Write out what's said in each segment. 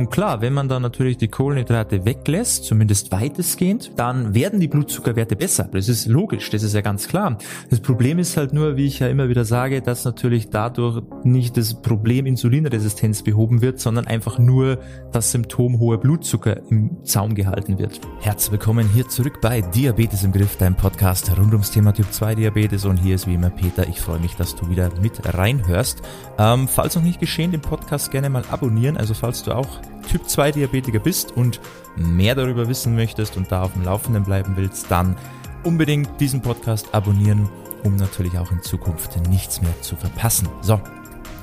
Und klar, wenn man dann natürlich die Kohlenhydrate weglässt, zumindest weitestgehend, dann werden die Blutzuckerwerte besser. Das ist logisch, das ist ja ganz klar. Das Problem ist halt nur, wie ich ja immer wieder sage, dass natürlich dadurch nicht das Problem Insulinresistenz behoben wird, sondern einfach nur das Symptom hoher Blutzucker im Zaum gehalten wird. Herzlich willkommen hier zurück bei Diabetes im Griff, dein Podcast rund ums Thema Typ 2 Diabetes und hier ist wie immer Peter. Ich freue mich, dass du wieder mit reinhörst. Ähm, falls noch nicht geschehen, den Podcast gerne mal abonnieren. Also falls du auch Typ 2 Diabetiker bist und mehr darüber wissen möchtest und da auf dem Laufenden bleiben willst, dann unbedingt diesen Podcast abonnieren, um natürlich auch in Zukunft nichts mehr zu verpassen. So,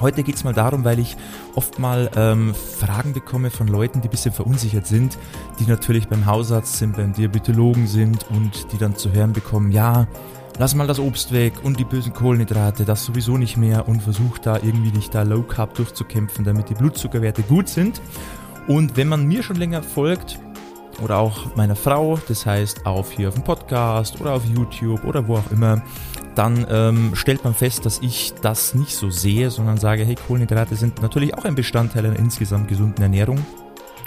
Heute geht's mal darum, weil ich oft mal ähm, Fragen bekomme von Leuten, die ein bisschen verunsichert sind, die natürlich beim Hausarzt sind, beim Diabetologen sind und die dann zu hören bekommen, ja, lass mal das Obst weg und die bösen Kohlenhydrate, das sowieso nicht mehr und versuch da irgendwie nicht da Low Carb durchzukämpfen, damit die Blutzuckerwerte gut sind. Und wenn man mir schon länger folgt, oder auch meiner Frau, das heißt auf hier auf dem Podcast oder auf YouTube oder wo auch immer, dann ähm, stellt man fest, dass ich das nicht so sehe, sondern sage, hey, Kohlenhydrate sind natürlich auch ein Bestandteil einer insgesamt gesunden Ernährung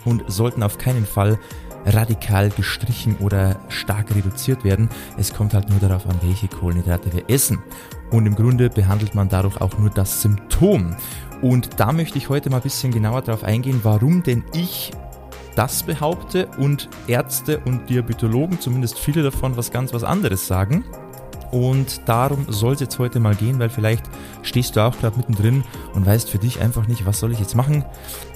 und sollten auf keinen Fall radikal gestrichen oder stark reduziert werden. Es kommt halt nur darauf an, welche Kohlenhydrate wir essen. Und im Grunde behandelt man dadurch auch nur das Symptom. Und da möchte ich heute mal ein bisschen genauer darauf eingehen, warum denn ich das behaupte und Ärzte und Diabetologen, zumindest viele davon, was ganz was anderes sagen. Und darum soll es jetzt heute mal gehen, weil vielleicht stehst du auch gerade mittendrin und weißt für dich einfach nicht, was soll ich jetzt machen.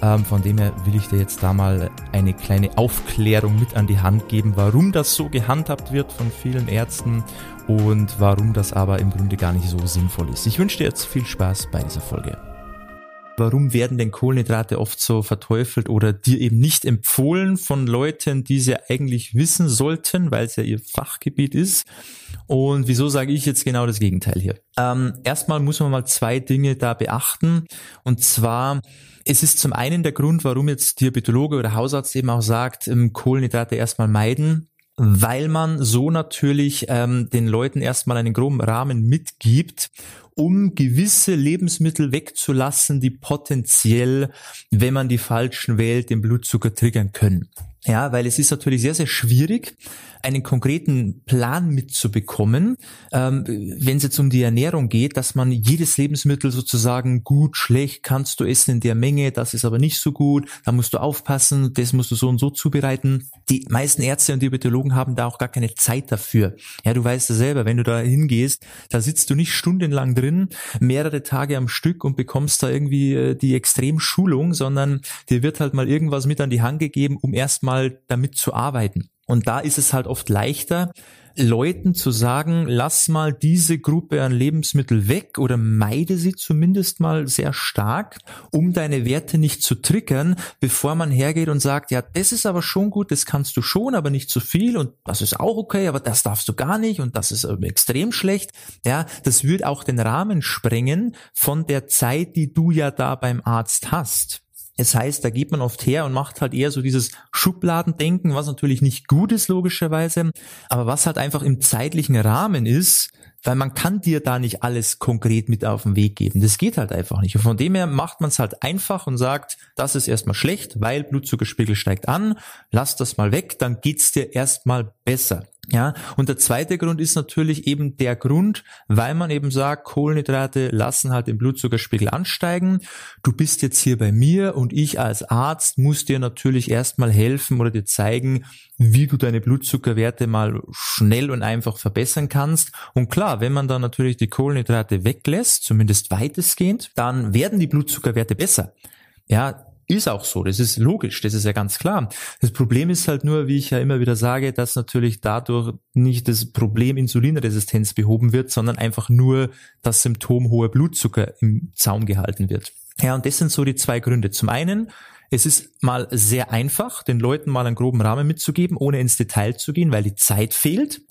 Ähm, von dem her will ich dir jetzt da mal eine kleine Aufklärung mit an die Hand geben, warum das so gehandhabt wird von vielen Ärzten und warum das aber im Grunde gar nicht so sinnvoll ist. Ich wünsche dir jetzt viel Spaß bei dieser Folge. Warum werden denn Kohlenhydrate oft so verteufelt oder dir eben nicht empfohlen von Leuten, die sie eigentlich wissen sollten, weil es ja ihr Fachgebiet ist? Und wieso sage ich jetzt genau das Gegenteil hier? Ähm, erstmal muss man mal zwei Dinge da beachten. Und zwar, es ist zum einen der Grund, warum jetzt Diabetologe oder Hausarzt eben auch sagt, ähm, Kohlenhydrate erstmal meiden, weil man so natürlich ähm, den Leuten erstmal einen groben Rahmen mitgibt um gewisse Lebensmittel wegzulassen, die potenziell, wenn man die falschen wählt, den Blutzucker triggern können. Ja, weil es ist natürlich sehr, sehr schwierig, einen konkreten Plan mitzubekommen, ähm, wenn es jetzt um die Ernährung geht, dass man jedes Lebensmittel sozusagen gut, schlecht kannst du essen in der Menge, das ist aber nicht so gut, da musst du aufpassen, das musst du so und so zubereiten. Die meisten Ärzte und Diabetologen haben da auch gar keine Zeit dafür. Ja, du weißt ja selber, wenn du da hingehst, da sitzt du nicht stundenlang drin, mehrere Tage am Stück und bekommst da irgendwie äh, die Extremschulung, sondern dir wird halt mal irgendwas mit an die Hand gegeben, um erstmal damit zu arbeiten. Und da ist es halt oft leichter, Leuten zu sagen, lass mal diese Gruppe an Lebensmittel weg oder meide sie zumindest mal sehr stark, um deine Werte nicht zu triggern, bevor man hergeht und sagt, ja, das ist aber schon gut, das kannst du schon, aber nicht zu viel und das ist auch okay, aber das darfst du gar nicht und das ist extrem schlecht. Ja, das wird auch den Rahmen sprengen von der Zeit, die du ja da beim Arzt hast. Es heißt, da geht man oft her und macht halt eher so dieses Schubladendenken, was natürlich nicht gut ist, logischerweise, aber was halt einfach im zeitlichen Rahmen ist, weil man kann dir da nicht alles konkret mit auf den Weg geben. Das geht halt einfach nicht. Und von dem her macht man es halt einfach und sagt, das ist erstmal schlecht, weil Blutzuckerspiegel steigt an, lass das mal weg, dann geht's dir erstmal besser. Ja, und der zweite Grund ist natürlich eben der Grund, weil man eben sagt, Kohlenhydrate lassen halt den Blutzuckerspiegel ansteigen. Du bist jetzt hier bei mir und ich als Arzt muss dir natürlich erstmal helfen oder dir zeigen, wie du deine Blutzuckerwerte mal schnell und einfach verbessern kannst. Und klar, wenn man dann natürlich die Kohlenhydrate weglässt, zumindest weitestgehend, dann werden die Blutzuckerwerte besser. Ja, ist auch so, das ist logisch, das ist ja ganz klar. Das Problem ist halt nur, wie ich ja immer wieder sage, dass natürlich dadurch nicht das Problem Insulinresistenz behoben wird, sondern einfach nur das Symptom hoher Blutzucker im Zaum gehalten wird. Ja, und das sind so die zwei Gründe. Zum einen, es ist mal sehr einfach, den Leuten mal einen groben Rahmen mitzugeben, ohne ins Detail zu gehen, weil die Zeit fehlt.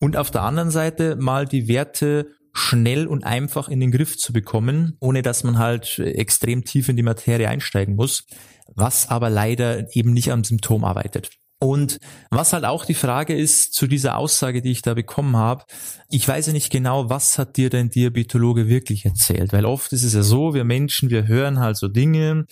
Und auf der anderen Seite mal die Werte schnell und einfach in den Griff zu bekommen, ohne dass man halt extrem tief in die Materie einsteigen muss, was aber leider eben nicht am Symptom arbeitet. Und was halt auch die Frage ist zu dieser Aussage, die ich da bekommen habe, ich weiß ja nicht genau, was hat dir dein Diabetologe wirklich erzählt, weil oft ist es ja so, wir Menschen, wir hören halt so Dinge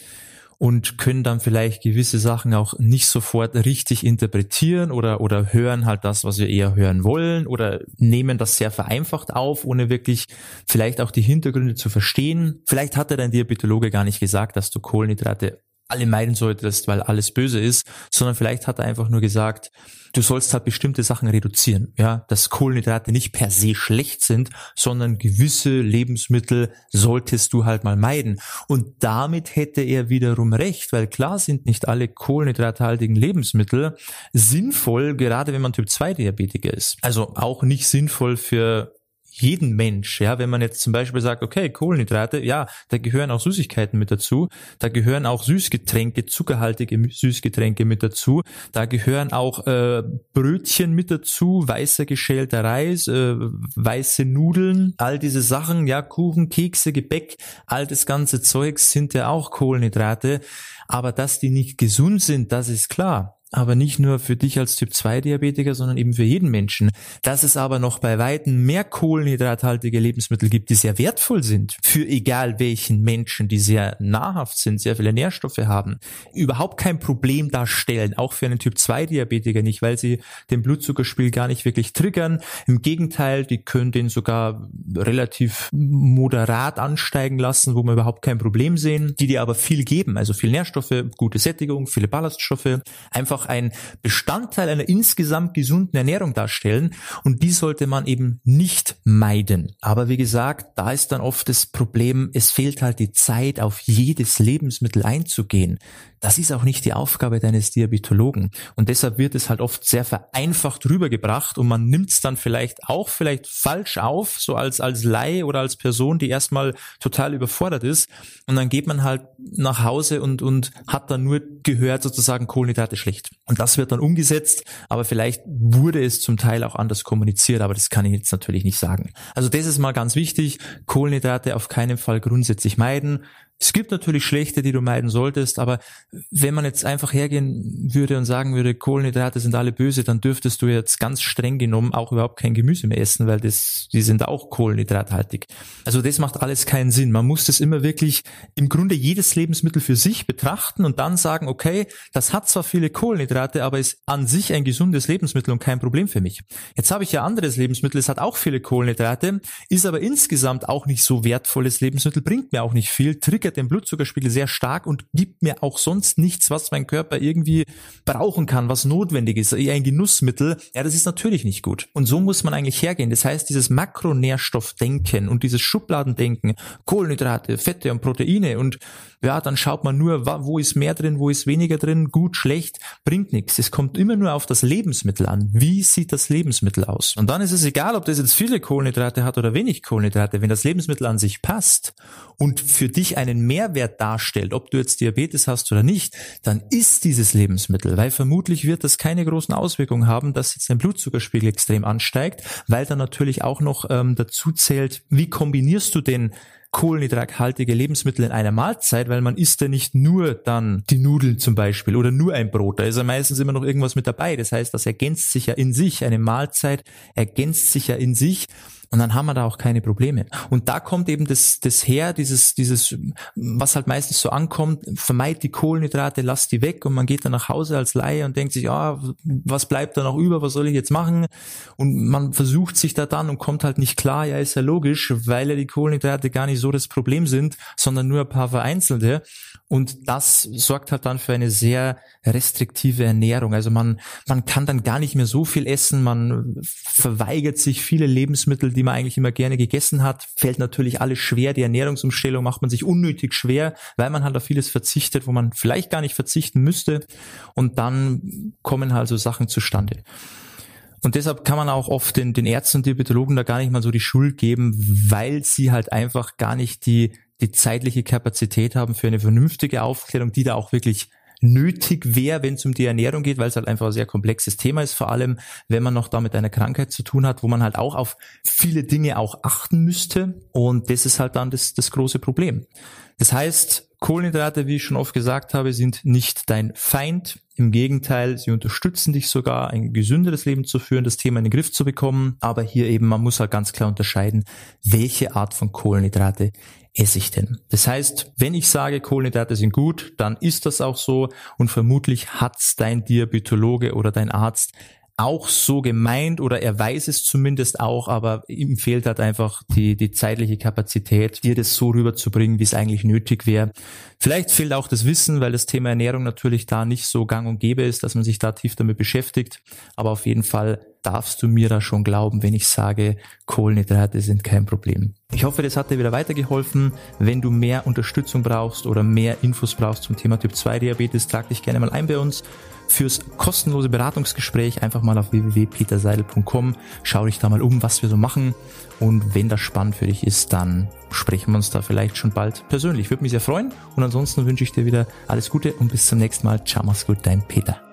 und können dann vielleicht gewisse Sachen auch nicht sofort richtig interpretieren oder, oder hören halt das, was wir eher hören wollen oder nehmen das sehr vereinfacht auf, ohne wirklich vielleicht auch die Hintergründe zu verstehen. Vielleicht hat dein Diabetologe gar nicht gesagt, dass du Kohlenhydrate alle meiden solltest, weil alles böse ist, sondern vielleicht hat er einfach nur gesagt, du sollst halt bestimmte Sachen reduzieren, ja, dass Kohlenhydrate nicht per se schlecht sind, sondern gewisse Lebensmittel solltest du halt mal meiden. Und damit hätte er wiederum recht, weil klar sind nicht alle kohlenhydrathaltigen Lebensmittel sinnvoll, gerade wenn man Typ 2 Diabetiker ist. Also auch nicht sinnvoll für jeden Mensch, ja, wenn man jetzt zum Beispiel sagt, okay, Kohlenhydrate, ja, da gehören auch Süßigkeiten mit dazu, da gehören auch Süßgetränke, zuckerhaltige Süßgetränke mit dazu, da gehören auch äh, Brötchen mit dazu, weißer geschälter Reis, äh, weiße Nudeln, all diese Sachen, ja, Kuchen, Kekse, Gebäck, all das ganze Zeugs sind ja auch Kohlenhydrate, aber dass die nicht gesund sind, das ist klar aber nicht nur für dich als Typ 2 Diabetiker, sondern eben für jeden Menschen. Dass es aber noch bei weitem mehr kohlenhydrathaltige Lebensmittel gibt, die sehr wertvoll sind, für egal welchen Menschen, die sehr nahrhaft sind, sehr viele Nährstoffe haben, überhaupt kein Problem darstellen, auch für einen Typ 2 Diabetiker nicht, weil sie den Blutzuckerspiegel gar nicht wirklich triggern. Im Gegenteil, die können den sogar relativ moderat ansteigen lassen, wo wir überhaupt kein Problem sehen, die dir aber viel geben, also viel Nährstoffe, gute Sättigung, viele Ballaststoffe, einfach auch ein Bestandteil einer insgesamt gesunden Ernährung darstellen und die sollte man eben nicht meiden. Aber wie gesagt, da ist dann oft das Problem, es fehlt halt die Zeit, auf jedes Lebensmittel einzugehen. Das ist auch nicht die Aufgabe deines Diabetologen. Und deshalb wird es halt oft sehr vereinfacht rübergebracht und man nimmt es dann vielleicht auch vielleicht falsch auf, so als, als Laie oder als Person, die erstmal total überfordert ist. Und dann geht man halt nach Hause und, und hat dann nur gehört, sozusagen Kohlenhydrate schlecht. Und das wird dann umgesetzt, aber vielleicht wurde es zum Teil auch anders kommuniziert, aber das kann ich jetzt natürlich nicht sagen. Also das ist mal ganz wichtig. Kohlenhydrate auf keinen Fall grundsätzlich meiden. Es gibt natürlich schlechte, die du meiden solltest, aber wenn man jetzt einfach hergehen würde und sagen würde, Kohlenhydrate sind alle böse, dann dürftest du jetzt ganz streng genommen auch überhaupt kein Gemüse mehr essen, weil das, die sind auch kohlenhydrathaltig. Also das macht alles keinen Sinn. Man muss das immer wirklich im Grunde jedes Lebensmittel für sich betrachten und dann sagen, okay, das hat zwar viele Kohlenhydrate, aber ist an sich ein gesundes Lebensmittel und kein Problem für mich. Jetzt habe ich ja anderes Lebensmittel, es hat auch viele Kohlenhydrate, ist aber insgesamt auch nicht so wertvolles Lebensmittel, bringt mir auch nicht viel, triggert den Blutzuckerspiegel sehr stark und gibt mir auch sonst nichts, was mein Körper irgendwie brauchen kann, was notwendig ist, eher ein Genussmittel. Ja, das ist natürlich nicht gut. Und so muss man eigentlich hergehen. Das heißt, dieses Makronährstoffdenken und dieses Schubladendenken, Kohlenhydrate, Fette und Proteine und ja, dann schaut man nur, wo ist mehr drin, wo ist weniger drin, gut, schlecht, bringt nichts. Es kommt immer nur auf das Lebensmittel an. Wie sieht das Lebensmittel aus? Und dann ist es egal, ob das jetzt viele Kohlenhydrate hat oder wenig Kohlenhydrate. Wenn das Lebensmittel an sich passt und für dich einen Mehrwert darstellt, ob du jetzt Diabetes hast oder nicht, dann ist dieses Lebensmittel, weil vermutlich wird das keine großen Auswirkungen haben, dass jetzt dein Blutzuckerspiegel extrem ansteigt, weil dann natürlich auch noch ähm, dazu zählt, wie kombinierst du den kohlenhydrathaltige Lebensmittel in einer Mahlzeit, weil man isst ja nicht nur dann die Nudeln zum Beispiel oder nur ein Brot. Da ist ja meistens immer noch irgendwas mit dabei. Das heißt, das ergänzt sich ja in sich. Eine Mahlzeit ergänzt sich ja in sich. Und dann haben wir da auch keine Probleme. Und da kommt eben das, das her, dieses, dieses, was halt meistens so ankommt, vermeid die Kohlenhydrate, lass die weg und man geht dann nach Hause als Laie und denkt sich, ja, was bleibt da noch über, was soll ich jetzt machen? Und man versucht sich da dann und kommt halt nicht klar, ja, ist ja logisch, weil ja die Kohlenhydrate gar nicht so das Problem sind, sondern nur ein paar vereinzelte. Und das sorgt halt dann für eine sehr restriktive Ernährung. Also man, man kann dann gar nicht mehr so viel essen, man verweigert sich viele Lebensmittel, die man eigentlich immer gerne gegessen hat, fällt natürlich alles schwer. Die Ernährungsumstellung macht man sich unnötig schwer, weil man halt auf vieles verzichtet, wo man vielleicht gar nicht verzichten müsste. Und dann kommen halt so Sachen zustande. Und deshalb kann man auch oft den, den Ärzten und Diabetologen da gar nicht mal so die Schuld geben, weil sie halt einfach gar nicht die die zeitliche Kapazität haben für eine vernünftige Aufklärung, die da auch wirklich nötig wäre, wenn es um die Ernährung geht, weil es halt einfach ein sehr komplexes Thema ist, vor allem wenn man noch da mit einer Krankheit zu tun hat, wo man halt auch auf viele Dinge auch achten müsste. Und das ist halt dann das, das große Problem. Das heißt, Kohlenhydrate, wie ich schon oft gesagt habe, sind nicht dein Feind. Im Gegenteil, sie unterstützen dich sogar, ein gesünderes Leben zu führen, das Thema in den Griff zu bekommen. Aber hier eben, man muss halt ganz klar unterscheiden, welche Art von Kohlenhydrate esse ich denn? Das heißt, wenn ich sage, Kohlenhydrate sind gut, dann ist das auch so und vermutlich hat's dein Diabetologe oder dein Arzt auch so gemeint oder er weiß es zumindest auch, aber ihm fehlt halt einfach die, die zeitliche Kapazität, dir das so rüberzubringen, wie es eigentlich nötig wäre. Vielleicht fehlt auch das Wissen, weil das Thema Ernährung natürlich da nicht so gang und gäbe ist, dass man sich da tief damit beschäftigt. Aber auf jeden Fall darfst du mir da schon glauben, wenn ich sage, Kohlenhydrate sind kein Problem. Ich hoffe, das hat dir wieder weitergeholfen. Wenn du mehr Unterstützung brauchst oder mehr Infos brauchst zum Thema Typ 2 Diabetes, trag dich gerne mal ein bei uns fürs kostenlose Beratungsgespräch einfach mal auf www.peterseidel.com. Schau dich da mal um, was wir so machen. Und wenn das spannend für dich ist, dann sprechen wir uns da vielleicht schon bald persönlich. Würde mich sehr freuen. Und ansonsten wünsche ich dir wieder alles Gute und bis zum nächsten Mal. Ciao, mach's gut, dein Peter.